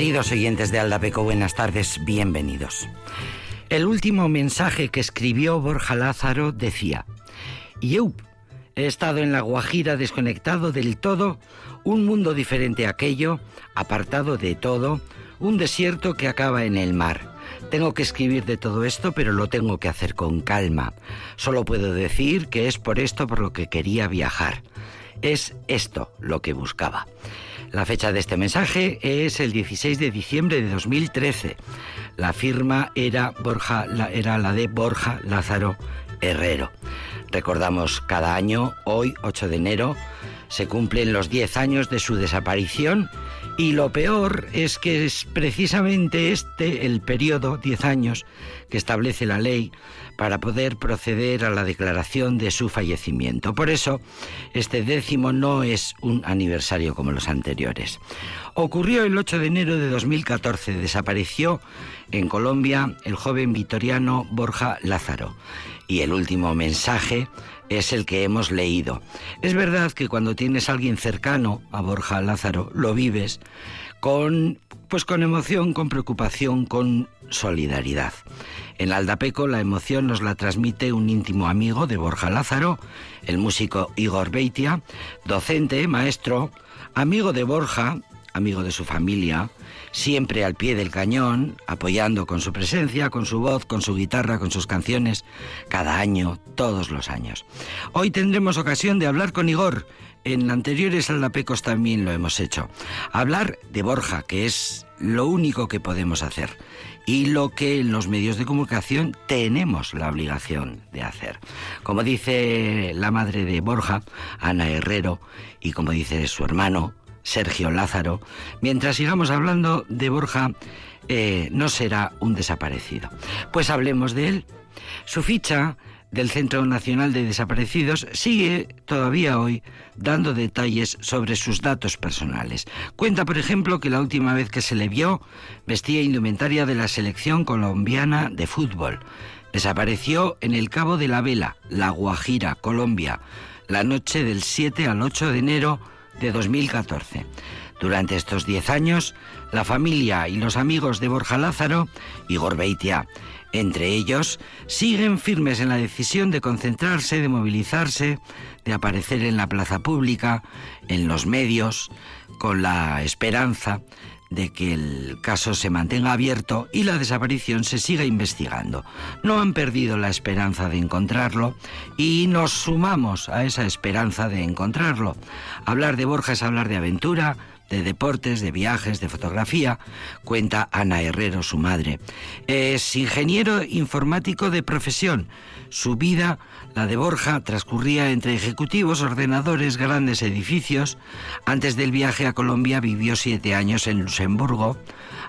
Queridos oyentes de Aldapeco, buenas tardes, bienvenidos. El último mensaje que escribió Borja Lázaro decía, yo he estado en la Guajira desconectado del todo, un mundo diferente a aquello, apartado de todo, un desierto que acaba en el mar. Tengo que escribir de todo esto, pero lo tengo que hacer con calma. Solo puedo decir que es por esto por lo que quería viajar. Es esto lo que buscaba. La fecha de este mensaje es el 16 de diciembre de 2013. La firma era, Borja, era la de Borja Lázaro Herrero. Recordamos cada año, hoy 8 de enero, se cumplen los 10 años de su desaparición y lo peor es que es precisamente este el periodo, 10 años, que establece la ley para poder proceder a la declaración de su fallecimiento. Por eso, este décimo no es un aniversario como los anteriores. Ocurrió el 8 de enero de 2014, desapareció en Colombia el joven vitoriano Borja Lázaro. Y el último mensaje es el que hemos leído. Es verdad que cuando tienes a alguien cercano a Borja Lázaro, lo vives con pues con emoción, con preocupación, con solidaridad. En Aldapeco la emoción nos la transmite un íntimo amigo de Borja Lázaro, el músico Igor Beitia, docente, maestro, amigo de Borja, amigo de su familia, siempre al pie del cañón, apoyando con su presencia, con su voz, con su guitarra, con sus canciones, cada año, todos los años. Hoy tendremos ocasión de hablar con Igor. En anteriores aldapecos también lo hemos hecho. Hablar de Borja, que es lo único que podemos hacer y lo que en los medios de comunicación tenemos la obligación de hacer. Como dice la madre de Borja, Ana Herrero, y como dice su hermano, Sergio Lázaro, mientras sigamos hablando de Borja, eh, no será un desaparecido. Pues hablemos de él. Su ficha del Centro Nacional de Desaparecidos sigue todavía hoy dando detalles sobre sus datos personales. Cuenta, por ejemplo, que la última vez que se le vio vestía indumentaria de la selección colombiana de fútbol. Desapareció en el Cabo de la Vela, La Guajira, Colombia, la noche del 7 al 8 de enero de 2014. Durante estos 10 años, la familia y los amigos de Borja Lázaro y Gorbeitia, entre ellos, siguen firmes en la decisión de concentrarse, de movilizarse, de aparecer en la plaza pública, en los medios, con la esperanza de que el caso se mantenga abierto y la desaparición se siga investigando. No han perdido la esperanza de encontrarlo y nos sumamos a esa esperanza de encontrarlo. Hablar de Borja es hablar de aventura, de deportes, de viajes, de fotografía, cuenta Ana Herrero, su madre. Es ingeniero informático de profesión. Su vida, la de Borja, transcurría entre ejecutivos, ordenadores, grandes edificios. Antes del viaje a Colombia vivió siete años en Luxemburgo,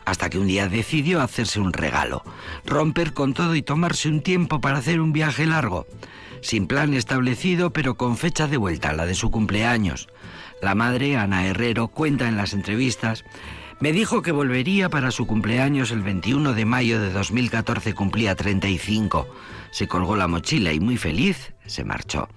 hasta que un día decidió hacerse un regalo, romper con todo y tomarse un tiempo para hacer un viaje largo, sin plan establecido, pero con fecha de vuelta, la de su cumpleaños. La madre, Ana Herrero, cuenta en las entrevistas, me dijo que volvería para su cumpleaños el 21 de mayo de 2014, cumplía 35. Se colgó la mochila y muy feliz se marchó.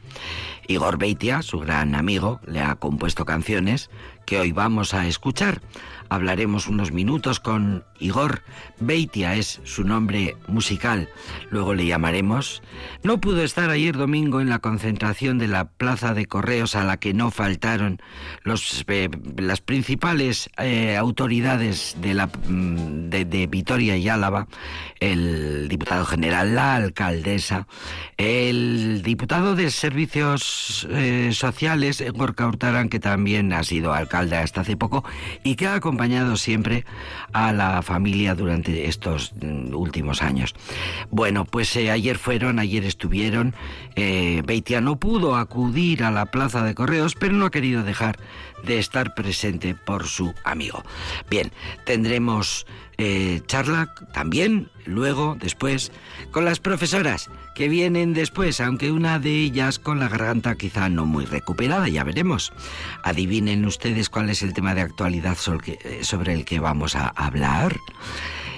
Igor Beitia, su gran amigo, le ha compuesto canciones que hoy vamos a escuchar. Hablaremos unos minutos con Igor. Beitia es su nombre musical. Luego le llamaremos. No pudo estar ayer domingo en la concentración de la Plaza de Correos a la que no faltaron los, eh, las principales eh, autoridades de, la, mm, de, Vitoria y Álava, el diputado general, la alcaldesa, el diputado de Servicios eh, Sociales, Gorka Hurtaran, que también ha sido alcalde hasta hace poco y que ha acompañado siempre a la familia durante estos mm, últimos años. Bueno, pues eh, ayer fueron, ayer estuvieron. Eh, Beitia no pudo acudir a la plaza de correos, pero no ha querido dejar de estar presente por su amigo. Bien, tendremos eh, charla también, luego, después, con las profesoras que vienen después, aunque una de ellas con la garganta quizá no muy recuperada, ya veremos. Adivinen ustedes cuál es el tema de actualidad sobre el que vamos a hablar.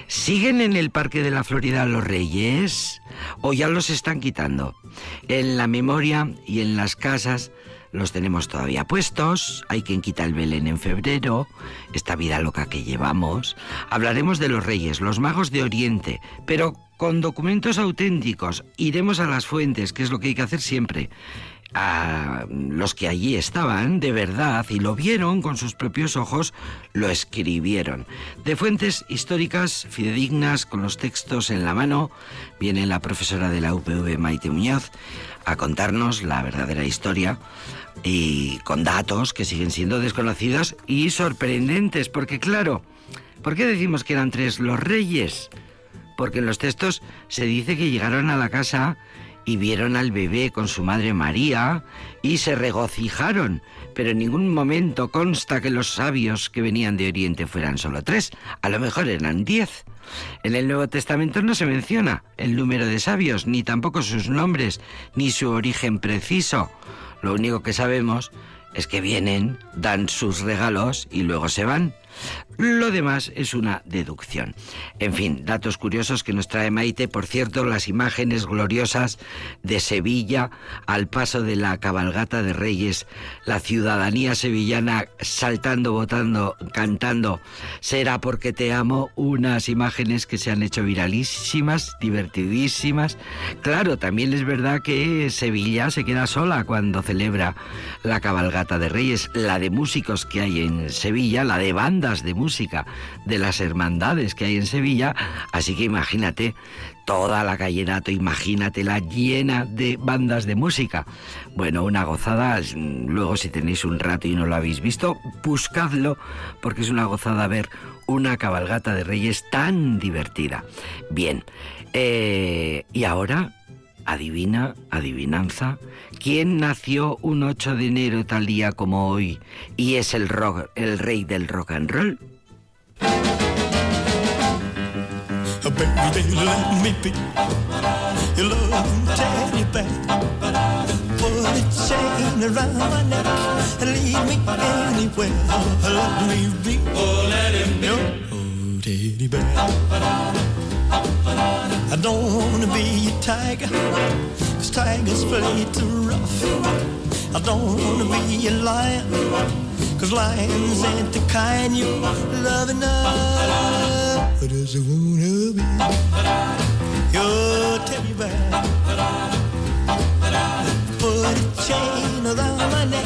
¿Siguen en el Parque de la Florida los Reyes o ya los están quitando? En la memoria y en las casas los tenemos todavía puestos, hay quien quita el Belén en febrero, esta vida loca que llevamos. Hablaremos de los reyes, los magos de Oriente, pero con documentos auténticos. Iremos a las fuentes, que es lo que hay que hacer siempre a los que allí estaban de verdad y lo vieron con sus propios ojos, lo escribieron. De fuentes históricas fidedignas, con los textos en la mano, viene la profesora de la UPV, Maite Muñoz, a contarnos la verdadera historia y con datos que siguen siendo desconocidos y sorprendentes, porque claro, ¿por qué decimos que eran tres los reyes? Porque en los textos se dice que llegaron a la casa y vieron al bebé con su madre María y se regocijaron, pero en ningún momento consta que los sabios que venían de Oriente fueran solo tres, a lo mejor eran diez. En el Nuevo Testamento no se menciona el número de sabios, ni tampoco sus nombres, ni su origen preciso. Lo único que sabemos es que vienen, dan sus regalos y luego se van. Lo demás es una deducción. En fin, datos curiosos que nos trae Maite. Por cierto, las imágenes gloriosas de Sevilla al paso de la cabalgata de Reyes, la ciudadanía sevillana saltando, votando, cantando, será porque te amo, unas imágenes que se han hecho viralísimas, divertidísimas. Claro, también es verdad que Sevilla se queda sola cuando celebra la cabalgata de Reyes, la de músicos que hay en Sevilla, la de de música de las hermandades que hay en Sevilla, así que imagínate toda la calle Dato, imagínatela llena de bandas de música. Bueno, una gozada, luego si tenéis un rato y no lo habéis visto, buscadlo porque es una gozada ver una cabalgata de reyes tan divertida. Bien, eh, y ahora Adivina, adivinanza, ¿quién nació un 8 de enero tal día como hoy y es el, rock, el rey del rock and roll? Baby, let me be your love teddy bear. Put a chain around my neck and lead me anywhere. Let me be. Let him be. Teddy bear. I don't wanna be a tiger, cause tigers play too rough. I don't wanna be a lion, cause lions ain't the kind you love enough. But I just wanna be your teddy bear. Put a chain around my neck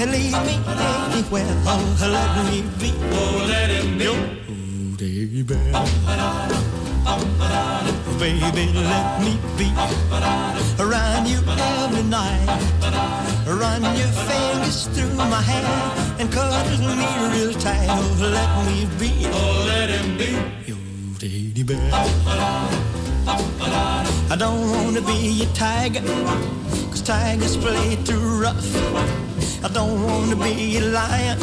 and leave me anywhere. Oh, let me be. Oh, let him be. Your teddy bear. Baby, let me be around you every night. Run your fingers through my hair and cuddle me real tight. Oh, let me be. Oh, let him be. Your teddy bear. I don't wanna be a tiger, cause tigers play too rough. I don't wanna be a lion,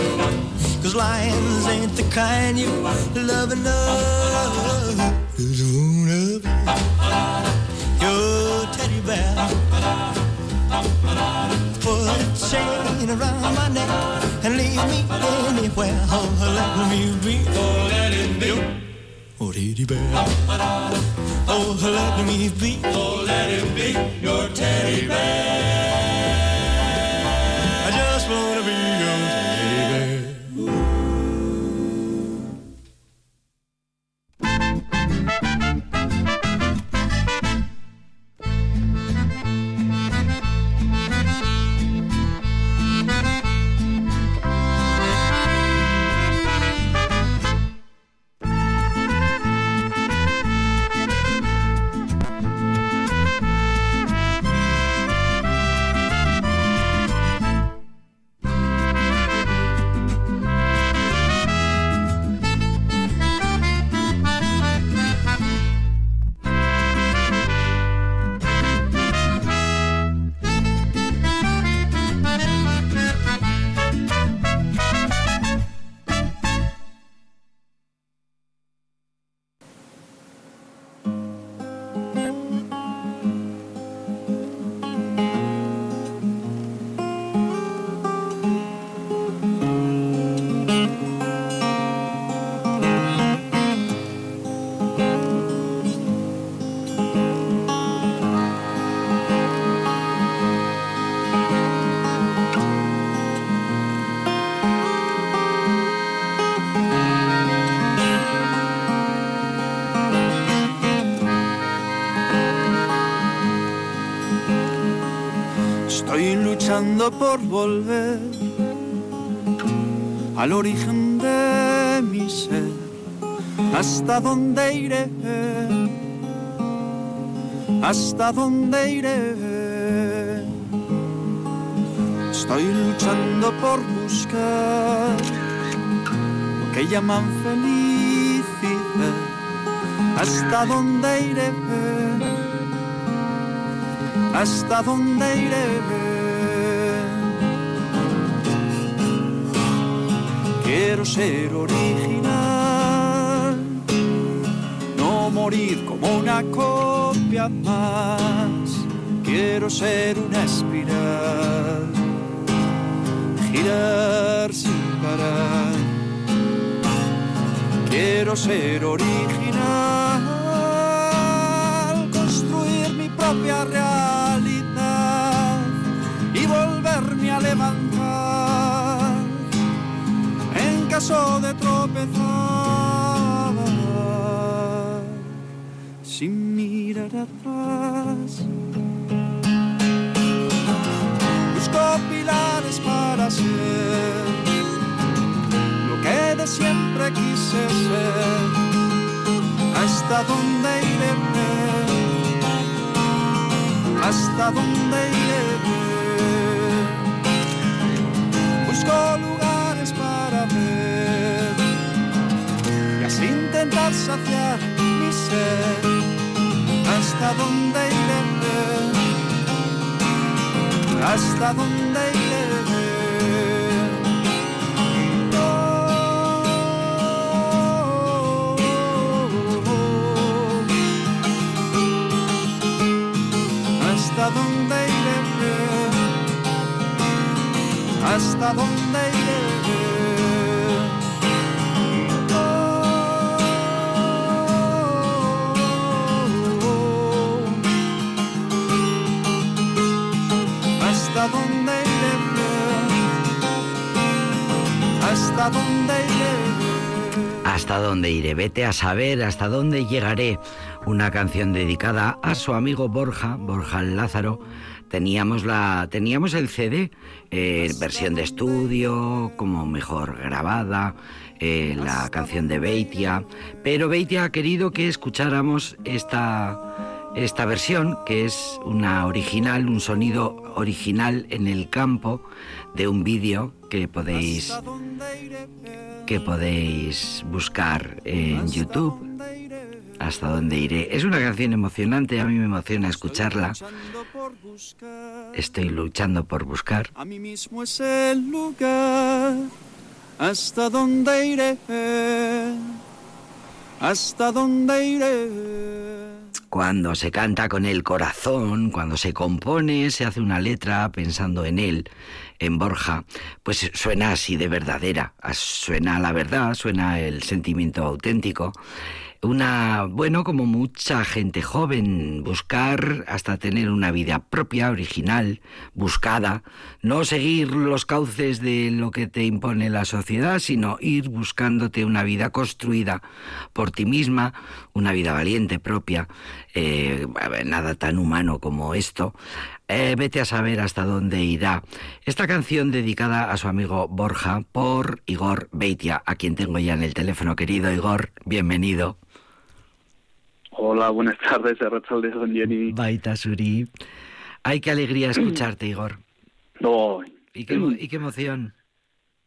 cause lions ain't the kind you love enough. Just wanna be your teddy bear. Put a chain around my neck and leave me anywhere. Oh, let me be. Oh, let it be. Oh, teddy bear. Oh, let me be. Oh, let him be your teddy bear. Luchando por volver al origen de mi ser, hasta dónde iré, hasta dónde iré. Estoy luchando por buscar lo que llaman felicidad, hasta dónde iré, hasta dónde iré. Quiero ser original, no morir como una copia más. Quiero ser una espiral, girar sin parar. Quiero ser original, construir mi propia realidad levantar caso de tropezar sin mirar atrás. Busco pilares para ser lo que de siempre quise ser. Hasta dónde iré, hasta dónde iré. Busco lugares para ver intentar saciar mi ser. Hasta dónde iré, hasta dónde iré. Dónde iré. hasta dónde iré, hasta dónde iré. Hasta dónde iré, vete a saber hasta dónde llegaré. Una canción dedicada a su amigo Borja, Borja Lázaro. Teníamos, la, teníamos el CD, eh, versión de estudio, como mejor grabada, eh, la canción de Beitia, pero Beitia ha querido que escucháramos esta esta versión, que es una original, un sonido original en el campo de un vídeo que podéis que podéis buscar en YouTube. Hasta dónde iré. Es una canción emocionante, a mí me emociona escucharla. Estoy luchando por buscar. A mí mismo es el lugar. Hasta dónde iré. Hasta dónde iré cuando se canta con el corazón, cuando se compone, se hace una letra pensando en él, en Borja, pues suena así de verdadera, suena la verdad, suena el sentimiento auténtico una, bueno, como mucha gente joven, buscar hasta tener una vida propia, original, buscada, no seguir los cauces de lo que te impone la sociedad, sino ir buscándote una vida construida por ti misma, una vida valiente propia, eh, nada tan humano como esto. Eh, vete a saber hasta dónde irá. Esta canción dedicada a su amigo Borja por Igor Beitia, a quien tengo ya en el teléfono. Querido Igor, bienvenido. Hola, buenas tardes, de Don Jenny. Baita Suri. Ay, qué alegría escucharte, Igor. No. ¿Y qué, ¿Y qué emoción?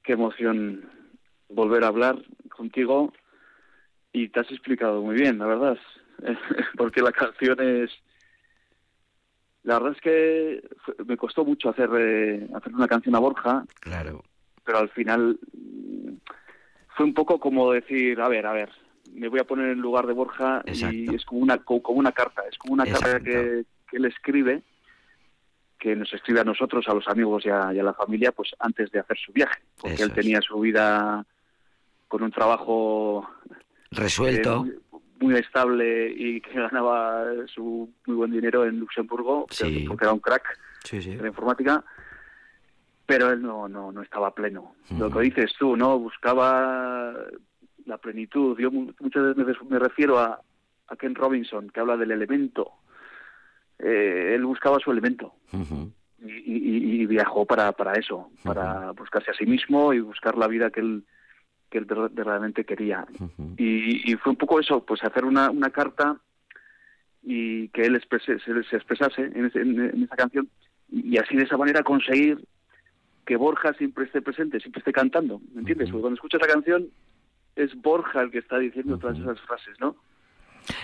Qué emoción volver a hablar contigo y te has explicado muy bien, la verdad. Porque la canción es... La verdad es que me costó mucho hacer, eh, hacer una canción a Borja. Claro. Pero al final mm, fue un poco como decir, a ver, a ver, me voy a poner en lugar de Borja y es como una, como una carta, es como una carta que, que, él escribe, que nos escribe a nosotros, a los amigos y a, la familia, pues antes de hacer su viaje, porque él tenía su vida con un trabajo resuelto. Eh, muy, estable y que ganaba su muy buen dinero en Luxemburgo, porque era un crack en la informática pero él no, no, no estaba pleno. Lo que dices tú, ¿no? Buscaba la plenitud. Yo muchas veces me refiero a, Ken Robinson, que habla del elemento. Eh, él buscaba su elemento. y, viajó para, para eso, para buscarse a sí mismo y buscar la vida que él, que él verdaderamente quería. y, fue un poco eso, pues hacer una, una carta y que él exprese, se, expresase en, en, esa canción y así de esa manera conseguir que Borja siempre esté presente, siempre esté cantando, ¿me entiendes? Porque cuando escuchas la canción es Borja el que está diciendo todas esas frases, ¿no?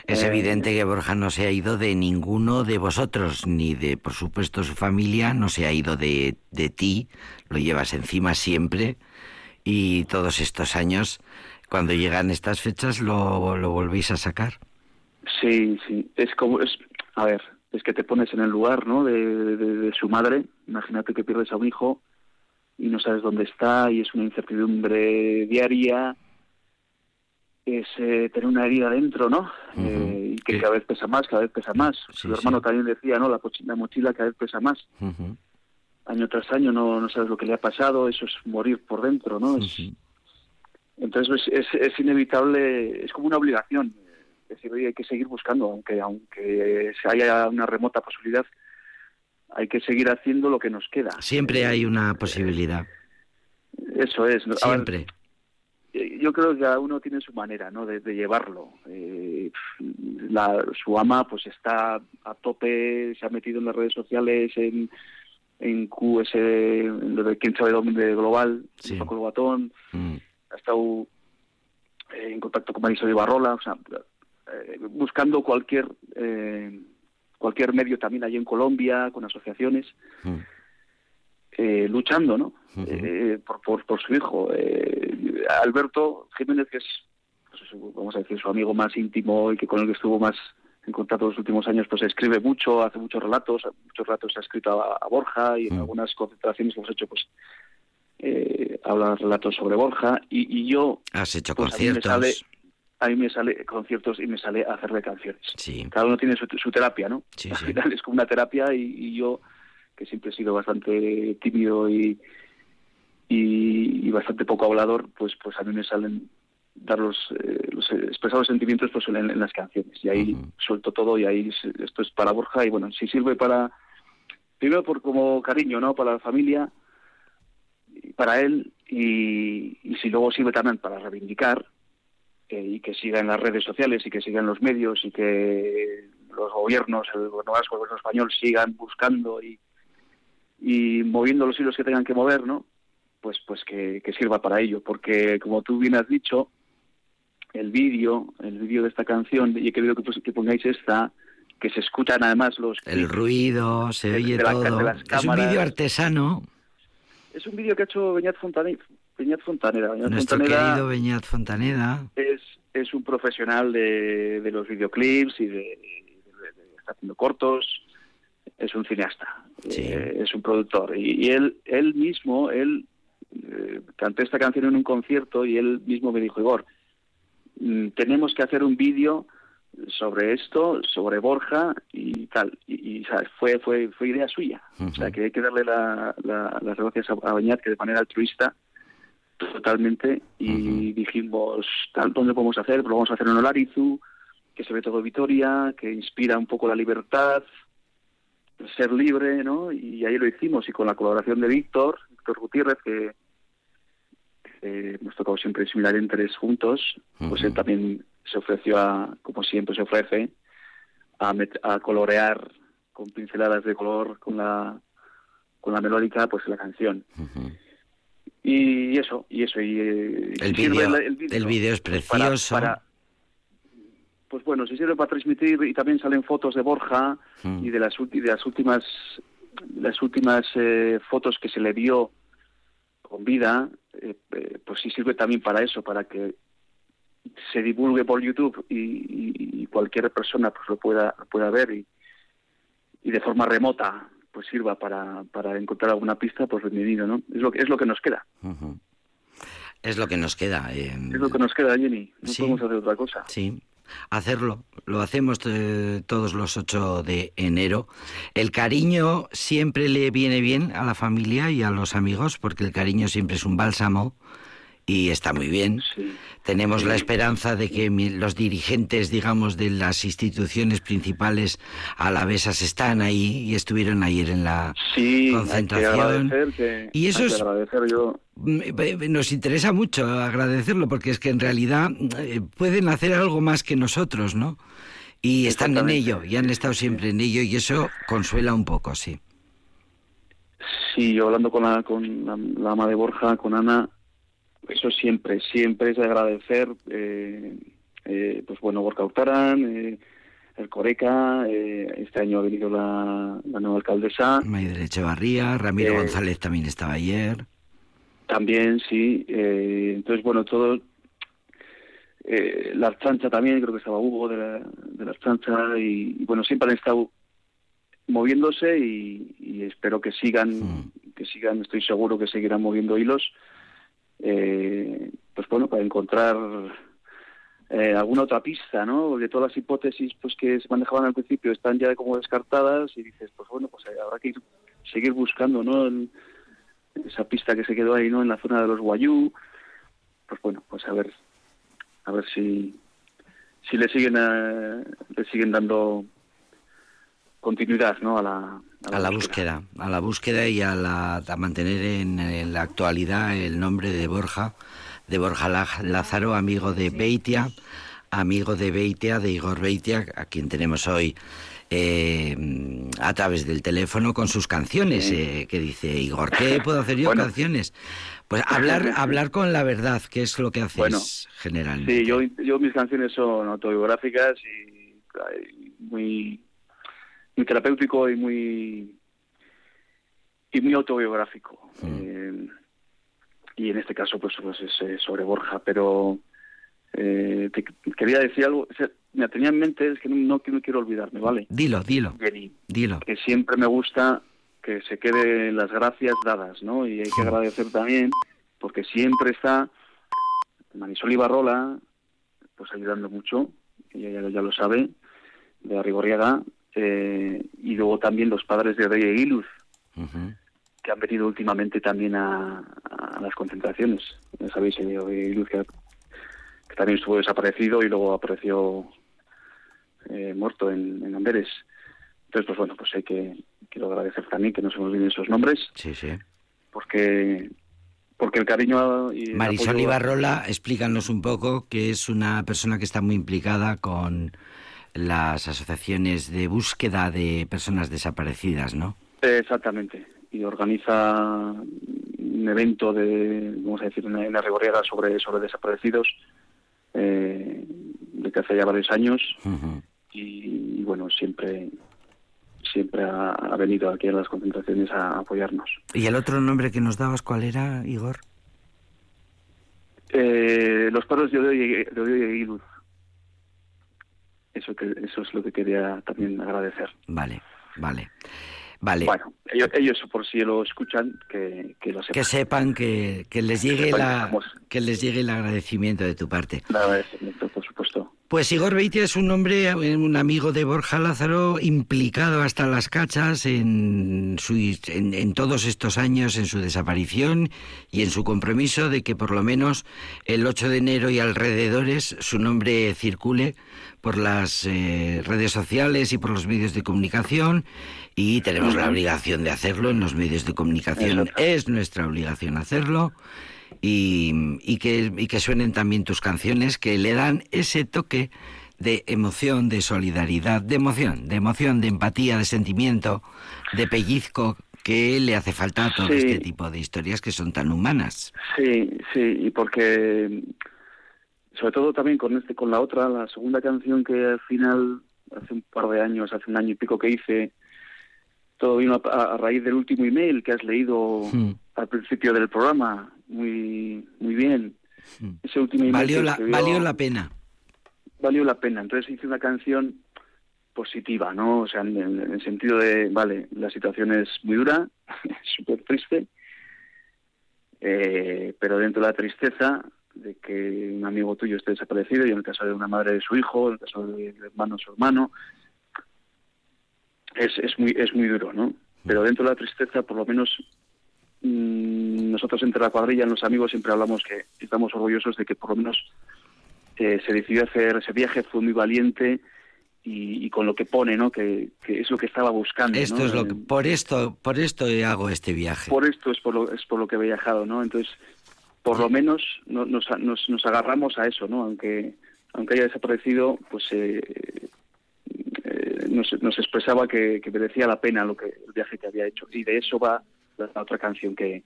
Es eh, evidente que Borja no se ha ido de ninguno de vosotros, ni de, por supuesto, su familia, no se ha ido de, de ti, lo llevas encima siempre y todos estos años, cuando llegan estas fechas, lo, lo volvéis a sacar. Sí, sí, es como, es, a ver, es que te pones en el lugar, ¿no? De, de, su madre, imagínate que pierdes a un hijo y no sabes dónde está y es una incertidumbre diaria es eh, tener una herida dentro, ¿no? Eh, y que cada vez pesa más, cada vez pesa más. Su hermano también decía, ¿no? La, mochila cada vez pesa más. Año tras año no, no sabes lo que le ha pasado, eso es morir por dentro, ¿no? entonces pues, es, es, inevitable, es como una obligación. Es decir, hay que seguir buscando, aunque aunque haya una remota posibilidad, hay que seguir haciendo lo que nos queda. Siempre hay una posibilidad. Eso es. Siempre yo creo que cada uno tiene su manera ¿no? de, llevarlo. Eh, la, su ama pues está a tope, se ha metido en las redes sociales, en, en QS, en lo de quién sabe dónde global, sí. Paco Lobatón, mm. ha estado eh, en contacto con Marisol Ibarrola, o sea, eh, buscando cualquier eh, cualquier medio también allí en Colombia, con asociaciones. Mm. Eh, luchando, ¿no? Eh, por, por, por, su hijo. Eh, Alberto Jiménez, que es, pues vamos a decir, su amigo más íntimo y que con el que estuvo más en contacto los últimos años, pues escribe mucho, hace muchos relatos, muchos relatos ha escrito a, Borja y en algunas concentraciones que hemos hecho, pues eh, habla relatos sobre Borja y, y yo... Has hecho pues, conciertos. A mí me sale conciertos y me sale a hacerle canciones. Cada uno tiene su, su terapia, ¿no? Al final es como una terapia y yo que siempre he sido bastante tímido y, y, bastante poco hablador, pues pues a mí me salen dar los, eh, los expresar los sentimientos pues en, las canciones. Y ahí suelto todo y ahí esto es para Borja y bueno si sirve para primero por como cariño no para la familia para él y, y si luego sirve también para reivindicar eh, y que siga en las redes sociales y que siga en los medios y que los gobiernos el gobierno vasco el gobierno español sigan buscando y y moviendo los hilos que tengan que mover, ¿no? Pues, pues que, sirva para ello, porque como tú bien has dicho, el vídeo, el vídeo de esta canción, y he querido que, pues, que pongáis esta, que se escuchan además los... El ruido, se oye todo. es un vídeo artesano. Es un vídeo que ha hecho Beñat, Fontanera. Beñat Fontanera. Nuestro querido Beñat Fontaneda. Es, es un profesional de, de los videoclips y de, está haciendo cortos, es un cineasta, eh, es un productor. Y, él, él mismo, él eh, canté esta canción en un concierto y él mismo me dijo, Igor, mm, tenemos que hacer un vídeo sobre esto, sobre Borja y tal. Y, fue, fue, fue idea suya. O sea, que hay que darle la, las gracias a, a Bañat, que de manera altruista, totalmente, y dijimos, tal, ¿dónde podemos hacer? Pues lo vamos a hacer en Olarizu, que se ve todo Vitoria, que inspira un poco la libertad, ser libre, ¿no? Y ahí lo hicimos y con la colaboración de Víctor, Víctor Gutiérrez, que hemos tocado siempre similar en tres juntos, pues él también se ofreció a, como siempre se ofrece, a, a colorear con pinceladas de color con la con la melódica pues la canción. Y eso, y eso. Y, eh, el, vídeo el, video es precioso pues bueno, se sirve para transmitir y también salen fotos de Borja y de las, de las últimas las últimas eh, fotos que se le vio con vida, eh, eh, pues sí sirve también para eso, para que se divulgue por YouTube y, cualquier persona pues lo pueda pueda ver y, y de forma remota pues sirva para, para encontrar alguna pista, pues bienvenido, ¿no? Es lo que es lo que nos queda. Es lo que nos queda. Es lo que nos queda, Jenny. No podemos hacer otra cosa. Sí, hacerlo. Lo hacemos eh, todos los 8 de enero. El cariño siempre le viene bien a la familia y a los amigos, porque el cariño siempre es un bálsamo y está muy bien. Tenemos la esperanza de que los dirigentes, digamos, de las instituciones principales alavesas están ahí y estuvieron ayer en la concentración. y eso es, mm, nos interesa mucho agradecerlo porque es que en realidad eh, pueden hacer algo más que nosotros, ¿no? Y están en ello, y han estado siempre en ello, y eso consuela un poco, sí. Sí, yo hablando con la, con la, ama de Borja, con Ana, eso siempre, siempre es de agradecer, eh, eh, pues bueno, Borja Hurtarán, eh, el Coreca, este año ha venido la, nueva alcaldesa. Mayder Echevarría, Ramiro González también estaba ayer. También, sí. entonces, bueno, todo, la chancha también, creo que estaba Hugo de la, de la chancha, y, bueno, siempre han estado moviéndose y, espero que sigan, hmm. que sigan, estoy seguro que seguirán moviendo hilos, eh, pues bueno, para encontrar eh, alguna otra pista, ¿no? Porque todas las hipótesis pues que se manejaban al principio están ya como descartadas y dices, pues bueno, pues habrá que seguir buscando, ¿no? esa pista que se quedó ahí, ¿no? En la zona de los Guayú, pues bueno, pues a ver, a ver si si le siguen eh, le siguen dando continuidad ¿no? a la, a la, búsqueda. a la búsqueda y a, la, a mantener en, la actualidad el nombre de Borja, de Borja Lázaro, amigo de Beitia, amigo de Beitia, de Igor Beitia, a quien tenemos hoy eh, a través del teléfono con sus canciones, eh, que dice Igor, ¿qué puedo hacer yo canciones? Pues hablar, hablar con la verdad, que es lo que haces bueno, generalmente. Sí, yo, yo mis canciones son autobiográficas y muy muy terapéutico y muy y muy autobiográfico. Eh, y en este caso, pues, pues es eh, sobre Borja, pero eh, te, quería decir algo. me tenía en mente, es que no, no, quiero olvidarme, ¿vale? Dilo, dilo. dilo. Que siempre me gusta que se queden las gracias dadas, ¿no? Y hay que agradecer también, porque siempre está Marisol Ibarrola, pues ayudando mucho, ella ya, ya lo sabe, de Arrigorriaga, eh, y luego también los padres de Rey Iluz, que han venido últimamente también a, las concentraciones. Ya sabéis, eh, Iluz que, también estuvo desaparecido y luego apareció eh, muerto en, en, Amberes. Entonces, pues bueno, pues hay que quiero agradecer también que nos olviden esos nombres. Sí, sí. Porque porque el cariño y Marisol Ibarrola, explícanos un poco que es una persona que está muy implicada con las asociaciones de búsqueda de personas desaparecidas, ¿no? Exactamente. Y organiza un evento de, vamos a decir, en la Regorriaga sobre, sobre desaparecidos eh, de que hace ya varios años. y, bueno, siempre siempre ha, venido aquí a las concentraciones a apoyarnos. ¿Y el otro nombre que nos dabas cuál era, Igor? Eh, los paros de Odio y, de eso que eso es lo que quería también agradecer. Vale vale. Vale. Bueno ellos, ellos por si lo escuchan que, que lo sepan. Que sepan que, que les llegue la que les llegue el agradecimiento de tu parte. El agradecimiento pues Igor Beitia es un hombre, un amigo de Borja Lázaro, implicado hasta las cachas en, su, en, en, todos estos años en su desaparición y en su compromiso de que por lo menos el 8 de enero y alrededores su nombre circule por las eh, redes sociales y por los medios de comunicación. Y tenemos la obligación de hacerlo en los medios de comunicación. Es nuestra obligación hacerlo y, y, que, y que suenen también tus canciones que le dan ese toque de emoción, de solidaridad, de emoción, de emoción, de empatía, de sentimiento, de pellizco que le hace falta a todo este tipo de historias que son tan humanas. Sí, sí, y porque sobre todo también con este con la otra la segunda canción que al final hace un par de años hace un año y pico que hice todo vino a, raíz del último email que has leído hmm. al principio del programa muy muy bien. Ese último email valió la valió la pena. Valió la pena. Entonces hice una canción positiva no o sea en, en el sentido de vale la situación es muy dura súper triste eh, pero dentro de la tristeza de que un amigo tuyo esté desaparecido y en el caso de una madre de su hijo, en el caso de hermano su hermano, es, es, muy, es muy duro, ¿no? Pero dentro de la tristeza, por lo menos, mm, nosotros entre la cuadrilla, los amigos, siempre hablamos que estamos orgullosos de que por lo menos eh, se decidió hacer ese viaje, fue muy valiente y, con lo que pone, ¿no? Que, es lo que estaba buscando. Esto es lo que, por esto, por esto hago este viaje. Por esto es por lo, es por lo que he viajado, ¿no? Entonces, por lo menos nos, nos, nos agarramos a eso, ¿no? Aunque aunque haya desaparecido, pues eh, eh, nos, expresaba que, merecía la pena lo que el viaje que había hecho y de eso va la, otra canción que,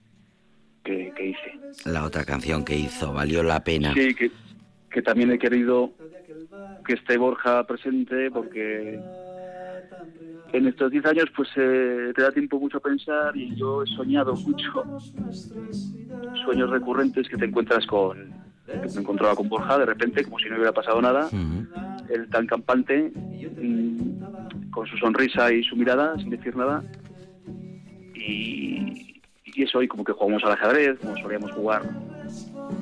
que, hice. La otra canción que hizo valió la pena. Sí, que, que también he querido que esté Borja presente porque en estos 10 años pues eh, te da tiempo mucho a pensar y yo he soñado mucho sueños recurrentes que te encuentras con que me encontraba con Borja de repente como si no hubiera pasado nada él tan campante mm, con su sonrisa y su mirada sin decir nada y, y eso y como que jugamos al ajedrez como solíamos jugar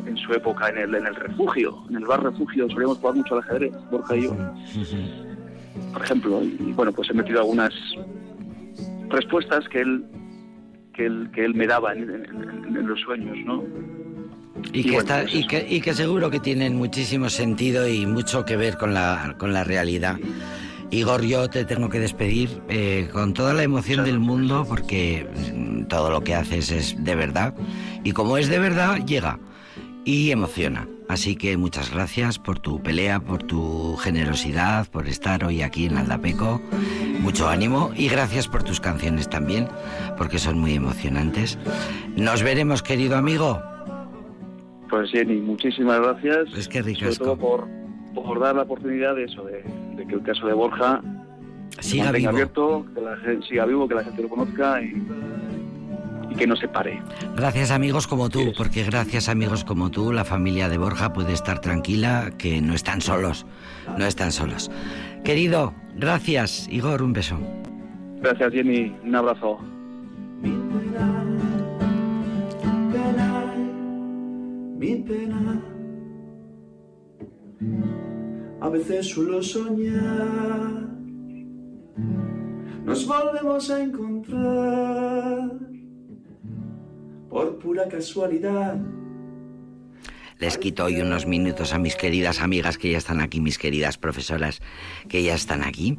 en su época en el, en el refugio, en el bar refugio, solíamos jugar mucho al ajedrez, Borja y yo. Por ejemplo, y bueno, pues he metido algunas respuestas que él que él, que él me daba en, los sueños, ¿no? Y, que está, pues y, que, y que seguro que tienen muchísimo sentido y mucho que ver con la, con la realidad. Igor, yo te tengo que despedir eh, con toda la emoción del mundo porque mm, todo lo que haces es de verdad y como es de verdad, llega y emociona. Así que muchas gracias por tu pelea, por tu generosidad, por estar hoy aquí en Aldapeco. Mucho ánimo y gracias por tus canciones también, porque son muy emocionantes. Nos veremos, querido amigo. Pues Jenny, muchísimas gracias. Es que ricasco. Sobre todo por, por dar la oportunidad de eso, de, que el caso de Borja siga vivo. abierto, que la gente siga vivo, que la gente lo conozca y que no se pare. Gracias amigos como tú, porque gracias amigos como tú, la familia de Borja puede estar tranquila, que no están solos, no están solos. Querido, gracias, Igor, un beso. Gracias, Jenny, un abrazo. Mi pena, a veces suelo soñar, nos volvemos a encontrar por pura casualidad. Les quito hoy unos minutos a mis queridas amigas que ya están aquí, mis queridas profesoras que ya están aquí.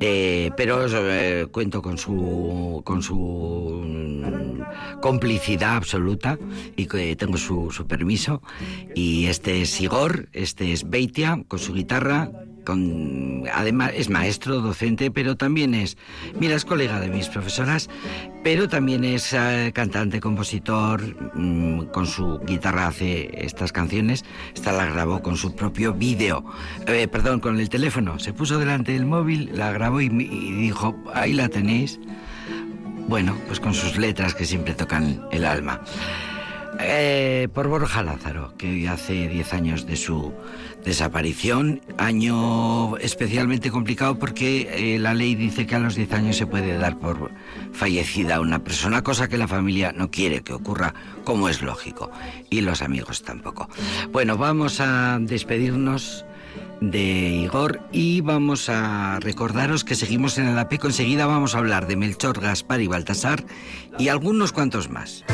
Eh, pero eh, cuento con su, con su mm, complicidad absoluta y que tengo su, su permiso. Y este es Igor, este es Beitia con su guitarra, además es maestro, docente, pero también es, mira, es colega de mis profesoras, pero también es eh, cantante, compositor, mm, con su guitarra hace estas canciones, esta la grabó con su propio vídeo, eh, perdón, con el teléfono, se puso delante del móvil, la grabó y, dijo, ahí la tenéis. Bueno, pues con sus letras que siempre tocan el alma. Eh, por Borja Lázaro, que hace 10 años de su desaparición, año especialmente complicado porque eh, la ley dice que a los 10 años se puede dar por fallecida una persona, cosa que la familia no quiere que ocurra, como es lógico, y los amigos tampoco. Bueno, vamos a despedirnos de Igor y vamos a recordaros que seguimos en el APECO. Enseguida vamos a hablar de Melchor, Gaspar y Baltasar y algunos cuantos más.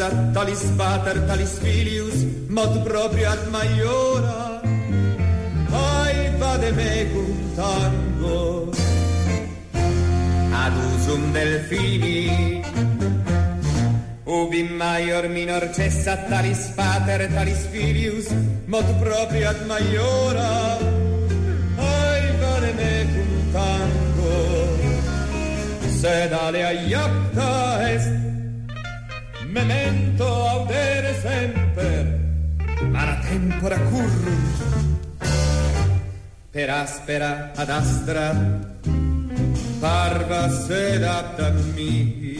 Cessa talis pater talis filius mod proprio ad maiora. Ai vade mecum tango. Ad usum delfini ubi maior minor cessa talis pater talis filius mod proprio ad maiora. Ai vale me cum tango. Sed alea tempora currus per aspera ad astra parva sed apta mihi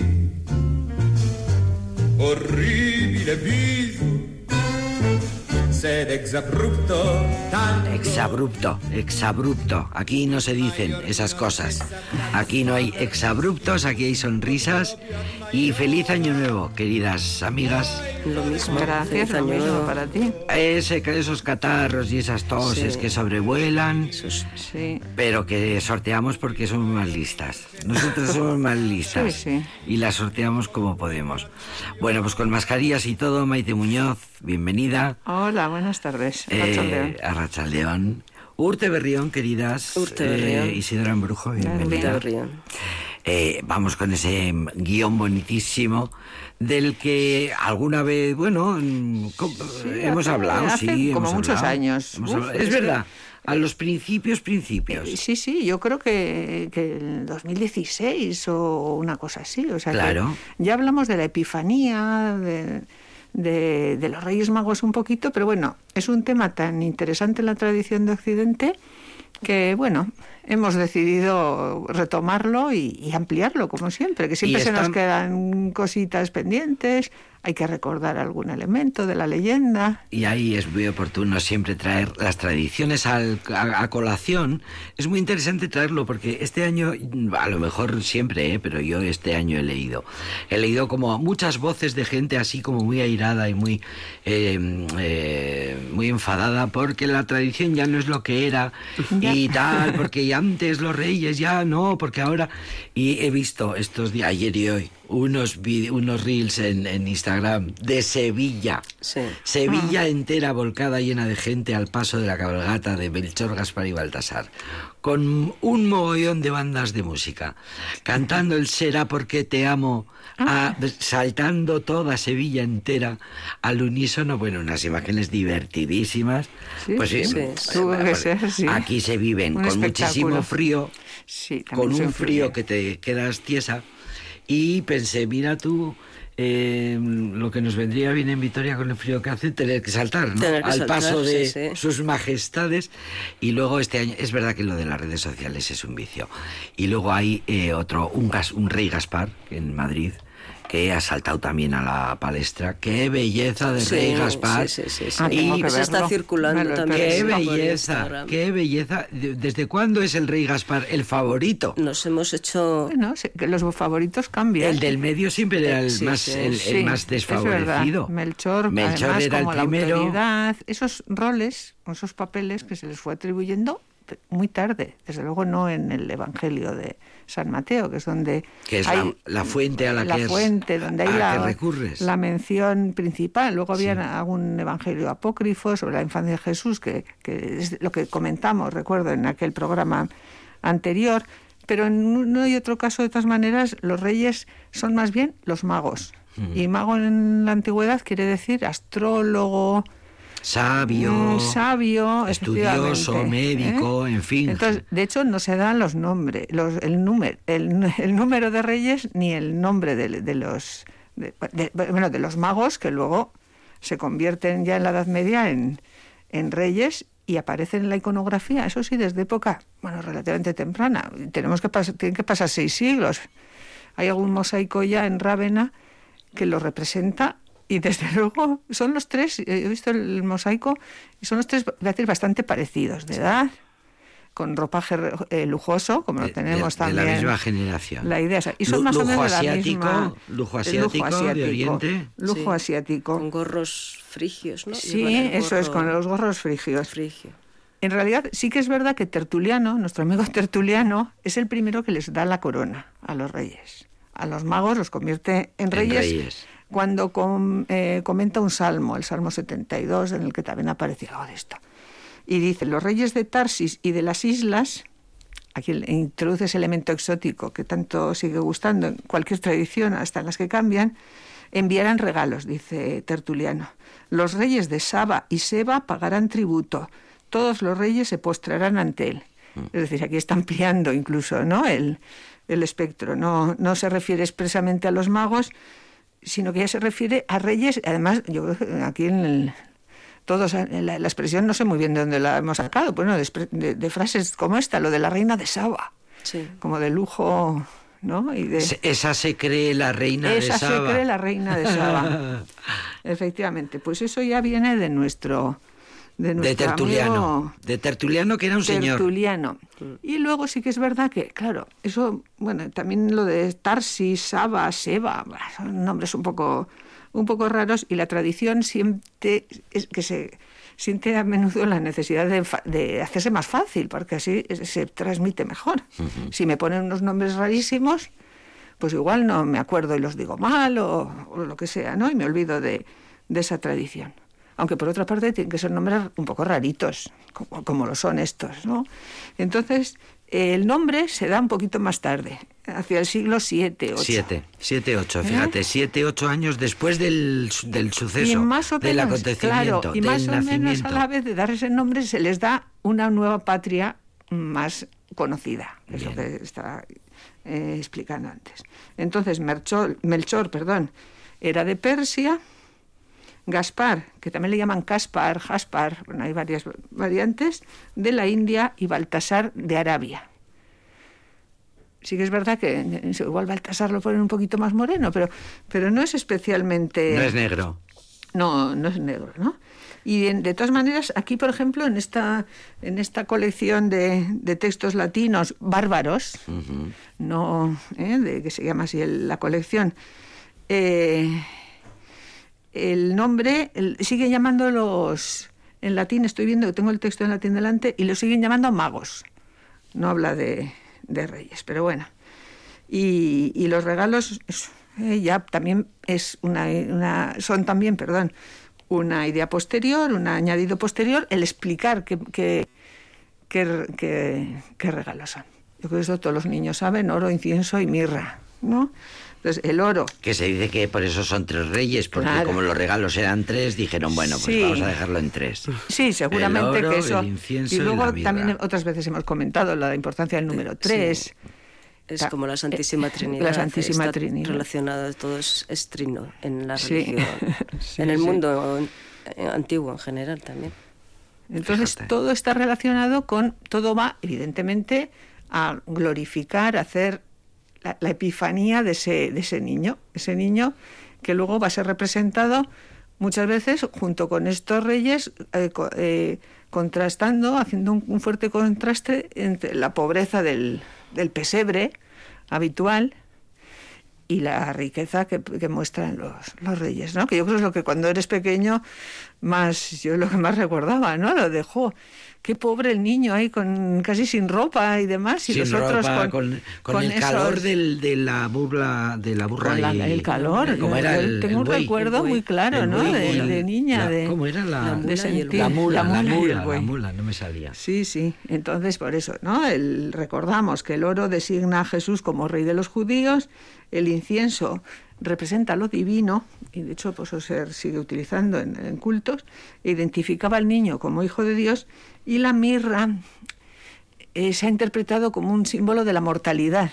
horribile viso sed exabrupto tanto Exabrupto, exabrupto. Aquí no se dicen esas cosas. Aquí no hay exabruptos, aquí hay sonrisas. Y feliz año nuevo, queridas amigas. Lo mismo. Gracias, Feliz lo año mismo nuevo. para ti. Ese, esos catarros y esas toses Sí. que sobrevuelan. Esos- Sí. Pero que sorteamos porque somos más listas. Nosotros somos más listas. Sí, sí. Y las sorteamos como podemos. Bueno, pues con mascarillas y todo, Maite Muñoz, bienvenida. Hola, buenas tardes. Eh, a Rachaldeón. Urte Berrión, queridas. Urte Berrión. Eh, Isidora Embrujo, bienvenida. Bienvenida. Berrión. Eh, vamos con ese guion bonitísimo del que alguna vez, bueno, mm, co- hemos hace- hablado, hace sí. como hemos muchos hablado. años. Hemos Uf, hablado. es es que- verdad, a los principios, principios. Eh, Sí, sí, yo creo que, que en 2016 o una cosa así. O sea que Claro. ya hablamos de la Epifanía, de, de- de los Reyes Magos un poquito, pero bueno, es un tema tan interesante en la tradición de Occidente que, bueno, hemos decidido retomarlo y, y ampliarlo, como siempre, que siempre se nos quedan cositas pendientes, hay que recordar algún elemento de la leyenda. Y ahí es muy oportuno siempre traer las tradiciones al- a, a colación. Es muy interesante traerlo porque este año, a lo mejor siempre, ¿eh? pero yo este año he leído. He leído como muchas voces de gente así como muy airada y muy, eh, eh, muy enfadada porque la tradición ya no es lo que era y tal, porque antes los reyes ya no, porque ahora... Y he visto estos días, ayer y hoy, unos, unos reels en, en Instagram de Sevilla. Sí. Sevilla entera volcada llena de gente al paso de la cabalgata de Melchor, Gaspar y Baltasar, con un mogollón de bandas de música, cantando el Será porque te amo, a- saltando toda Sevilla entera al unísono, bueno, unas imágenes divertidísimas. Sí, pues sí, sí. Aquí se viven Un con muchísimo frío, Sí, con un frío que te quedas tiesa. Y pensé, mira tú, eh, lo que nos vendría bien en Vitoria con el frío que hace, tener que saltar, ¿no? Tener que Al saltar, paso de sí, sí. sus majestades. Y luego este año, es verdad que lo de las redes sociales es un vicio. Y luego hay eh, otro, un, gas, un rey Gaspar en Madrid que ha saltado también a la palestra. ¡Qué belleza de Sí, rey Gaspar! sí, sí, sí, sí. Ah, Y que se está circulando he también. ¡Qué belleza! ¡Qué belleza! De- ¿Desde cuándo es el rey Gaspar el favorito? Nos hemos hecho... Que los favoritos cambian. El del medio siempre era el Sí, más, sí. el, el más es desfavorecido. Melchor, Melchor además, era el como la primero. autoridad, esos roles, esos papeles que se les fue atribuyendo muy tarde, desde luego no en el Evangelio de San Mateo, que es donde Que es hay la, la fuente a la, que, es- fuente donde hay la, que recurres. la mención principal. Luego había algún evangelio apócrifo sobre la infancia de Jesús, que, que es lo que comentamos, recuerdo, en aquel programa anterior. Pero en uno y otro caso, de todas maneras, los reyes son más bien los magos. Y mago en la antigüedad quiere decir astrólogo, Sabio, mm, sabio, estudioso, médico, ¿eh? en fin. Entonces, de hecho, no se dan los nombres, los, el, número, el, el número de reyes ni el nombre de, de los de, de- bueno, de los magos que luego se convierten ya en la Edad Media en, en reyes y aparecen en la iconografía, eso sí, desde época, bueno, relativamente temprana. Tenemos que pas- tienen que pasar seis siglos. Hay algún mosaico ya en Rávena que lo representa y desde luego son los tres, eh, he visto el mosaico, y son los tres voy a decir, bastante parecidos de edad, con ropaje eh, lujoso, como de, lo tenemos de- de también. la misma generación. La idea es, y son Lu- más o lujo menos de la asiático, misma- lujo el asiático de Oriente. Lujo Sí, asiático. Con gorros frigios, ¿no? Sí, eso es, con los gorros frigios. frigio. En realidad sí que es verdad que Tertuliano, nuestro amigo Tertuliano, es el primero que les da la corona a los reyes. A los magos los convierte en reyes. Cuando com- eh, comenta un salmo, el Salmo 72, en el que también aparece algo de esto. Y dice, los reyes de Tarsis y de las islas, aquí introduce ese elemento exótico que tanto sigue gustando en cualquier tradición, hasta en las que cambian, enviarán regalos, dice Tertuliano. Los reyes de Saba y Seba pagarán tributo. Todos los reyes se postrarán ante él. Mm. Es decir, aquí está ampliando incluso ¿no? el, el espectro. No, no se refiere expresamente a los magos, sino que ya se refiere a reyes. Además, yo aquí en el, todos, la, expresión no sé muy bien de dónde la hemos sacado, bueno, de, frases como esta, lo de la reina de Saba, como de lujo, ¿no? Y de, esa se cree la reina de Saba. Esa se cree la reina de Saba. Efectivamente, pues eso ya viene de nuestro de, Tertuliano. De Tertuliano, que era un señor. Tertuliano. Y luego sí que es verdad que, claro, eso, bueno, también lo de Tarsis, Saba, Seba, son nombres un poco, un poco raros y la tradición siente es que se siente a menudo la necesidad de, hacerse más fácil, porque así se transmite mejor. Si me ponen unos nombres rarísimos, pues igual no me acuerdo y los digo mal o, o lo que sea, ¿no? Y me olvido de, de esa tradición aunque por otra parte tienen que ser nombres un poco raritos, como, lo son estos, ¿no? Entonces, el nombre se da un poquito más tarde, hacia el siglo VII, VIII. Siete, siete, ocho, fíjate, siete, ocho años después del, del suceso, más o menos, del acontecimiento, claro, y más o menos a la vez de dar ese nombre se les da una nueva patria más conocida, es lo que estaba eh, explicando antes. Entonces, Melchor, Melchor perdón, era de Persia, Gaspar, que también le llaman Caspar, Jaspar, bueno, hay varias variantes, de la India y Baltasar de Arabia. Sí que es verdad que igual Baltasar lo ponen un poquito más moreno, pero, pero no es especialmente... No es negro. No, no es negro, ¿no? Y de todas maneras, aquí, por ejemplo, en esta, en esta colección de, textos latinos bárbaros, no, ¿eh? de, que se llama así la colección, eh, el nombre, sigue llamándolos en latín, estoy viendo que tengo el texto en latín delante, y lo siguen llamando magos. No habla de, reyes, pero bueno. Y, los regalos eh, ya también es una, son también, perdón, una idea posterior, un añadido posterior, el explicar qué, qué, qué regalos son. Yo creo que eso todos los niños saben, oro, incienso y mirra, ¿no? Entonces, el oro. Que se dice que por eso son tres reyes, porque como los regalos eran tres, dijeron, bueno, pues vamos a dejarlo en tres. Sí, seguramente que eso. y luego también otras veces hemos comentado la importancia del número tres. Es como la Santísima Trinidad. La Santísima Trinidad. Relacionado, todo es, trino en la religión. en el mundo antiguo en general también. Entonces, todo está relacionado con. Todo va, evidentemente, a glorificar, a hacer la, epifanía de ese, de ese niño, ese niño que luego va a ser representado muchas veces junto con estos reyes, eh, eh, contrastando, haciendo un, fuerte contraste entre la pobreza del, del pesebre habitual y la riqueza que, muestran los, los, reyes, ¿no? Que yo creo que es lo que cuando eres pequeño más, yo lo que más recordaba, ¿no? Lo dejó qué pobre el niño ahí con casi sin ropa y demás y los otros con, con, el calor del, de la burla de la burra y, el calor como era el, tengo un recuerdo muy claro no de, niña de cómo era la, la mula, la mula, la mula, no me salía. Sí sí entonces por eso no el, recordamos que el oro designa a Jesús como rey de los judíos el incienso representa lo divino, y de hecho pues, se sigue utilizando en, en, cultos, identificaba al niño como hijo de Dios, y la mirra eh, se ha interpretado como un símbolo de la mortalidad,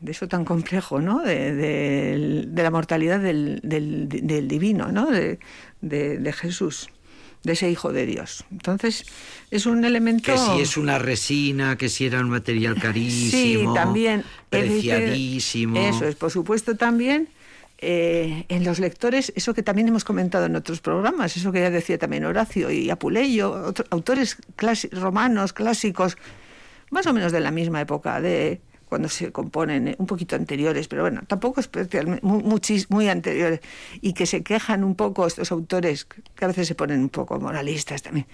de eso tan complejo, ¿no? De, la mortalidad del, divino, ¿no? De, Jesús, de ese Hijo de Dios. Entonces, es un elemento... Que si es una resina, que si era un material carísimo, sí, también, preciadísimo... Eso es, por supuesto, también eh, en los lectores, eso que también hemos comentado en otros programas, eso que ya decía también Horacio y Apuleyo, autores romanos clásicos, más o menos de la misma época, de cuando se componen, eh, un poquito anteriores, pero bueno, tampoco especialmente, muy, muy anteriores, y que se quejan un poco estos autores, que a veces se ponen un poco moralistas también,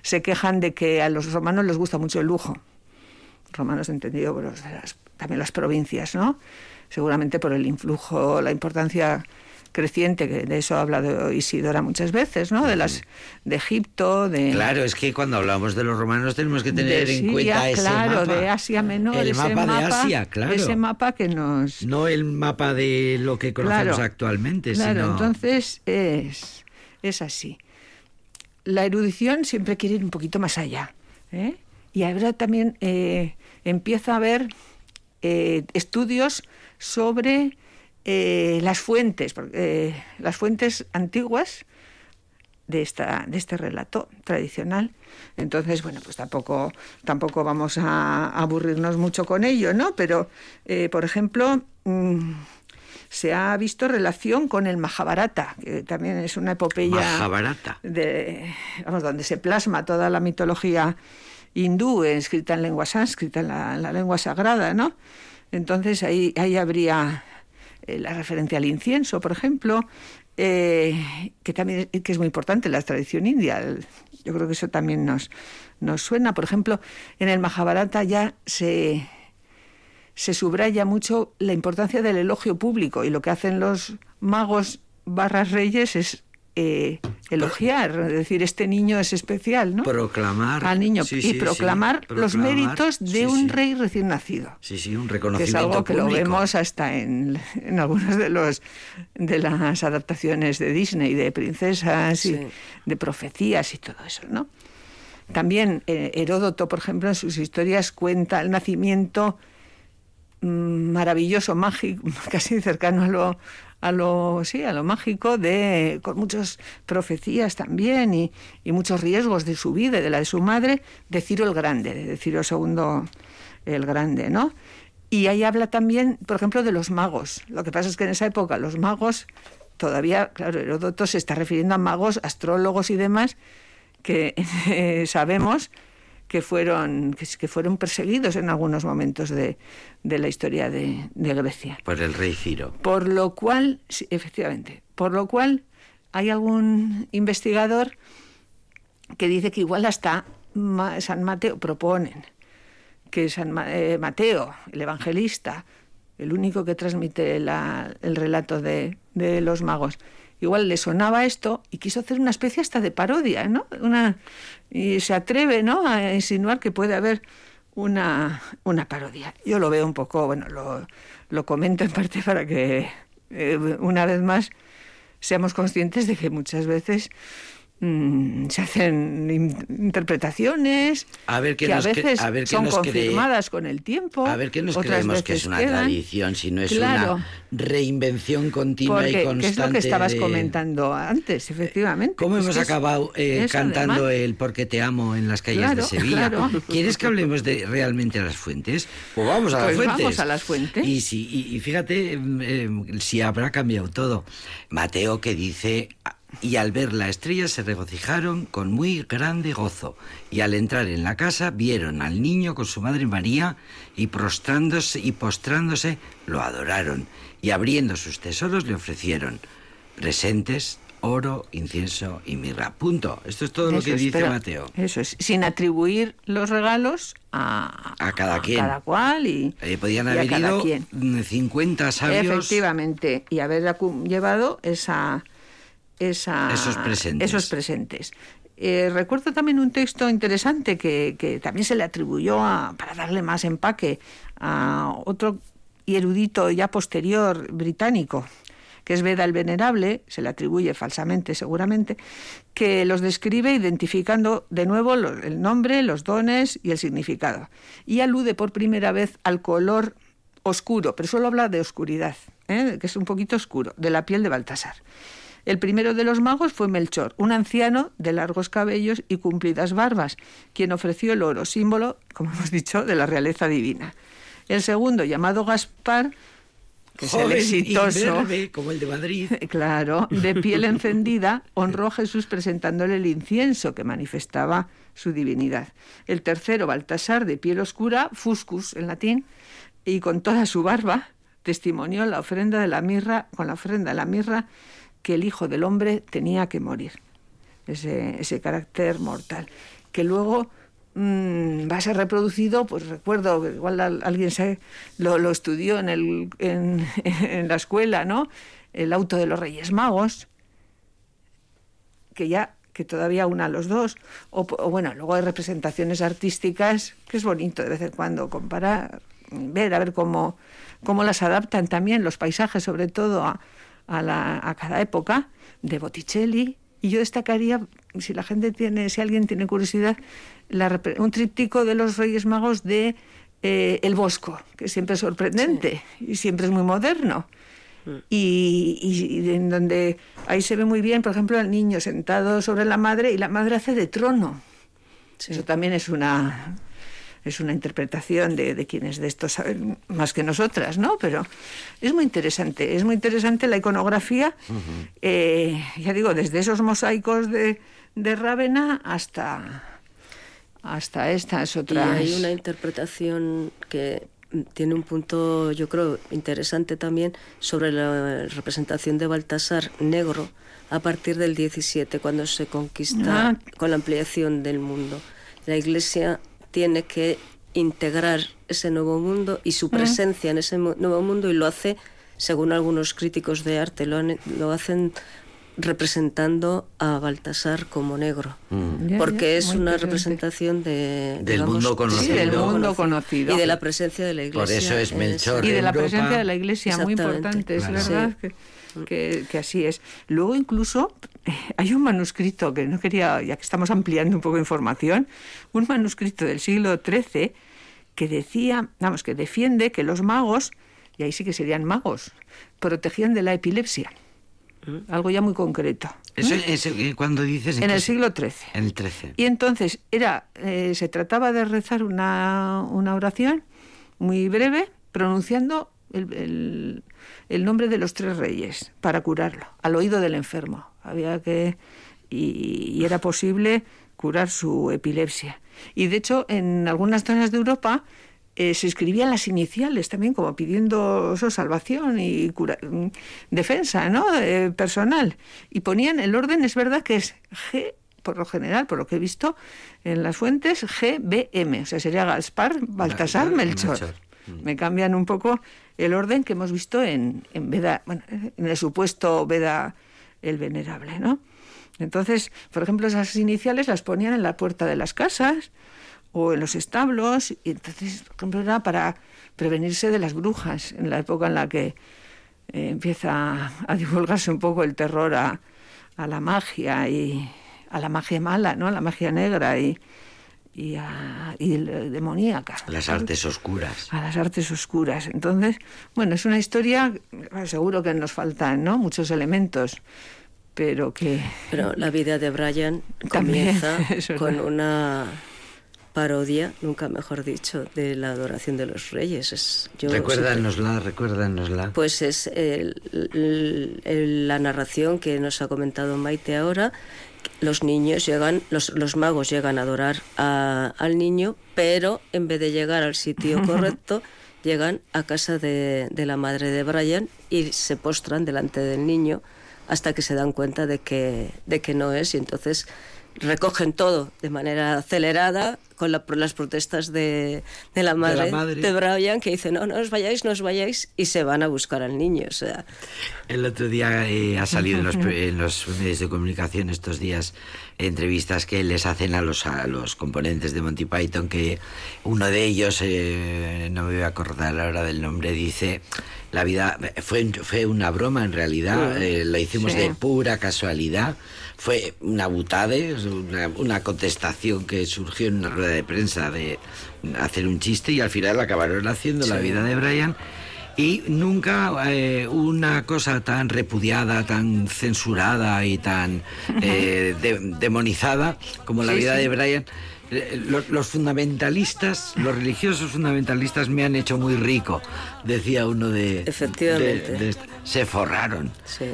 se quejan de que a los romanos les gusta mucho el lujo, romanos entendido también las provincias, ¿no? seguramente por el influjo, la importancia creciente, que de eso ha hablado Isidora muchas veces, ¿no? De las de Egipto, de Claro, es que cuando hablamos de los romanos tenemos que tener en cuenta ese claro, mapa. de Asia Menor, el ese mapa, de Asia, claro. Ese mapa que nos no el mapa de lo que conocemos actualmente, claro, sino entonces es es así. La erudición siempre quiere ir un poquito más allá, ¿eh? Y ahora también eh, empieza a haber eh, estudios sobre eh, las fuentes, eh, las fuentes antiguas de, esta, de este relato tradicional. Entonces, bueno, pues tampoco, tampoco vamos a aburrirnos mucho con ello, ¿no? Pero, eh, por ejemplo, mmm, se ha visto relación con el Mahabharata, que también es una epopeya Mahabharata. de, vamos, donde se plasma toda la mitología hindú escrita en lengua sánscrita, en la, en la lengua sagrada, ¿no? Entonces ahí, ahí habría eh, la referencia al incienso, por ejemplo, eh, que también que es muy importante en la tradición india. Yo creo que eso también nos, nos suena. Por ejemplo, en el Mahabharata ya se, se subraya mucho la importancia del elogio público y lo que hacen los magos barras reyes es eh, elogiar, es decir, este niño es especial, ¿no? Proclamar. Al niño sí, y sí, proclamar los méritos de un rey recién nacido. Sí, sí, un Que es reconocimiento algo que lo vemos hasta en, en algunas de los de las adaptaciones de Disney, de princesas y de profecías y todo eso, ¿no? También eh, Heródoto, por ejemplo, en sus historias cuenta el nacimiento mm, maravilloso, mágico, casi cercano a lo, a lo, sí, a lo mágico, de, con muchas profecías también y, y muchos riesgos de su vida y de la de su madre, de Ciro el Grande, de Ciro II el Grande, ¿no? Y ahí habla también, por ejemplo, de los magos. Lo que pasa es que en esa época los magos, todavía, claro, Heródoto se está refiriendo a magos, astrólogos y demás, que sabemos que fueron, que, que fueron perseguidos en algunos momentos de, de la historia de, de Grecia. Por el rey Ciro. Por lo cual, sí, efectivamente, por lo cual hay algún investigador que dice que igual hasta San Mateo proponen que San eh, Mateo, el evangelista, el único que transmite la- el relato de, de los magos, igual le sonaba esto y quiso hacer una especie hasta de parodia, ¿no? Una, y se atreve, ¿no? A insinuar que puede haber una, una parodia. Yo lo veo un poco, bueno, lo, lo comento en parte para que eh, una vez más seamos conscientes de que muchas veces mm, se hacen in- interpretaciones A ver que nos a veces a ver qué son nos confirmadas con el tiempo. A ver qué nos otras creemos que es una quedan. tradición, si no es Claro. una reinvención continua Porque, y constante. que es lo que estabas de- comentando antes, efectivamente. ¿Cómo hemos acabado eh, cantando además- el Porque te amo en las calles Claro, de Sevilla? claro. ¿Quieres que hablemos de realmente a las fuentes? Pues vamos a las Pues fuentes. vamos a las fuentes. Y, si, y, y fíjate em, em, si habrá cambiado todo. Mateo que dice... Y al ver la estrella se regocijaron con muy grande gozo. Y al entrar en la casa vieron al niño con su madre María y prostrándose y postrándose lo adoraron. Y abriendo sus tesoros le ofrecieron presentes, oro, incienso y mirra. Punto. Esto es todo lo que dice pero Mateo. Eso es, sin atribuir los regalos a, A cada quien. cada cual y, Eh, podían y a haber ido quien. mm, 50 sabios. Efectivamente, y haber llevado esa, esa, Esos presentes. esos presentes. Eh, recuerdo también un texto interesante que, que también se le atribuyó a, para darle más empaque a otro y erudito ya posterior británico, que es Beda el Venerable, se le atribuye falsamente seguramente, que los describe identificando de nuevo el nombre, los dones y el significado. Y alude por primera vez al color oscuro, pero solo habla de oscuridad, ¿eh? que es un poquito oscuro, de la piel de Baltasar. El primero de los magos fue Melchor, un anciano de largos cabellos y cumplidas barbas, quien ofreció el oro, símbolo, como hemos dicho, de la realeza divina. El segundo, llamado Gaspar, que es el exitoso, como el de Madrid. claro, de piel encendida, honró a Jesús presentándole el incienso que manifestaba su divinidad. El tercero, Baltasar, de piel oscura, fuscus en latín, y con toda su barba, testimonió la ofrenda de la mirra, con la ofrenda de la mirra, que el Hijo del Hombre tenía que morir. Ese, ese carácter mortal. Que luego mm, va a ser reproducido, pues recuerdo, igual al- alguien lo, lo estudió en, el, en, en la escuela, ¿no? el auto de los Reyes Magos, que ya que todavía una a los dos, o, bueno, luego hay representaciones artísticas que es bonito de vez en cuando comparar, ver, a ver cómo, cómo las adaptan también los paisajes, sobre todo a, a, la, a cada época, de Botticelli, y yo destacaría, si la gente tiene, si alguien tiene curiosidad, un tríptico de los Reyes Magos de eh, El Bosco, que siempre es sorprendente y siempre es muy moderno. Mm. Y, en donde ahí se ve muy bien, por ejemplo, el niño sentado sobre la madre y la madre hace de trono. Eso también es una es una interpretación de, de, quienes de esto saben más que nosotras, ¿no? Pero es muy interesante, es muy interesante la iconografía, eh, ya digo, desde esos mosaicos de, de Rávena hasta hasta estas otras. Y hay una interpretación que tiene un punto, yo creo, interesante también sobre la representación de Baltasar negro a partir del 17, cuando se conquista ah. con la ampliación del mundo. La Iglesia tiene que integrar ese nuevo mundo y su presencia en ese nuevo mundo y lo hace, según algunos críticos de arte, lo, lo hacen representando a Baltasar como negro, mm. porque es una representación de, del, mundo conocido. y de la presencia de la iglesia. Por eso es Melchor. Y de la presencia de la iglesia, muy importante, es verdad que, que, así es. Luego incluso hay un manuscrito que no quería, ya que estamos ampliando un poco de información, un manuscrito del siglo XIII que decía, vamos, que defiende que los magos, y ahí sí que serían magos, protegían de la epilepsia algo ya muy concreto. Eso es eh, cuando dices... En, el siglo XIII. En el XIII. Y entonces era, eh, se trataba de rezar una, una oración muy breve, pronunciando el, el, nombre de los tres reyes para curarlo, al oído del enfermo. Había que... y era posible curar su epilepsia. Y de hecho, en algunas zonas de Europa eh, se escribían las iniciales también, como pidiendo salvación y mm, defensa ¿no? Eh, personal. Y ponían el orden, es verdad que es G, por lo general, por lo que he visto en las fuentes, GBM, o sea, sería Gaspar, Baltasar, Melchor. Mm. Me cambian un poco el orden que hemos visto en, en Veda, bueno, en el supuesto Veda el Venerable, ¿no? Entonces, por ejemplo, esas iniciales las ponían en la puerta de las casas, o en los establos, y entonces, por ejemplo, era para prevenirse de las brujas, en la época en la que eh, empieza a divulgarse un poco el terror a, a, la magia y a la magia mala, ¿no? A la magia negra y, y, a, y demoníaca. Las artes oscuras. A las artes oscuras. Entonces, bueno, es una historia, seguro que nos faltan, ¿no? Muchos elementos, pero que... Pero la vida de Brian comienza con una parodia, nunca mejor dicho, de la adoración de los reyes. Es, recuérdanosla, recuérdanosla. Pues es la narración que nos ha comentado Maite ahora. Los niños llegan, los, los magos llegan a adorar al niño, pero en vez de llegar al sitio correcto, llegan a casa de, de la madre de Brian y se postran delante del niño hasta que se dan cuenta de que, de que no es. Y entonces recogen todo de manera acelerada con las protestas de, la madre, de Brian que dice no, no os vayáis, no os vayáis y se van a buscar al niño. O sea. El otro día eh, ha salido en los, en los, medios de comunicación estos días entrevistas que les hacen a los, a los componentes de Monty Python que uno de ellos, eh, no me voy a acordar ahora del nombre, dice la vida fue, fue una broma en realidad, eh, la hicimos de pura casualidad fue una butade, una, contestación que surgió en una rueda de prensa de hacer un chiste y al final acabaron haciendo la vida de Brian. Y nunca eh, una cosa tan repudiada, tan censurada y tan eh, demonizada como la vida de Brian eh, los, fundamentalistas, los religiosos fundamentalistas me han hecho muy rico, decía uno de... Efectivamente. se forraron,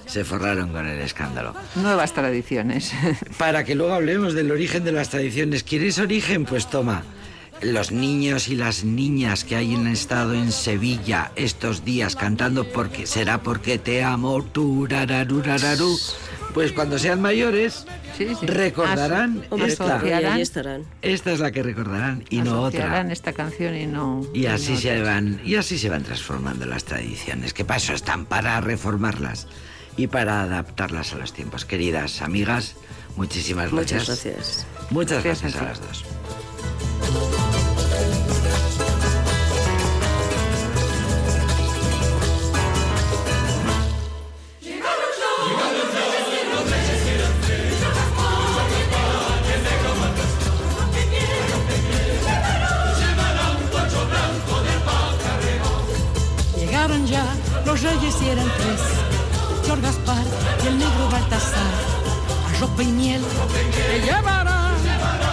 se forraron con el escándalo. Nuevas tradiciones. Para que luego hablemos del origen de las tradiciones. ¿Quieres origen? Pues toma. Los niños y las niñas que hayan estado en Sevilla estos días cantando porque será porque te amo, tu pues cuando sean mayores recordarán esta. estarán. Esta es la que recordarán y no otra. esta canción y no. Y así se van y así se van transformando las tradiciones. ¿Qué pasó? Están para reformarlas. y para adaptarlas a los tiempos. Queridas amigas, muchísimas gracias. Muchas gracias. Muchas gracias, a las dos. Reyes y eran tres. George Gaspar y el negro Baltasar. A ropa y miel. Te llevarán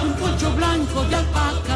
un poncho blanco de alpar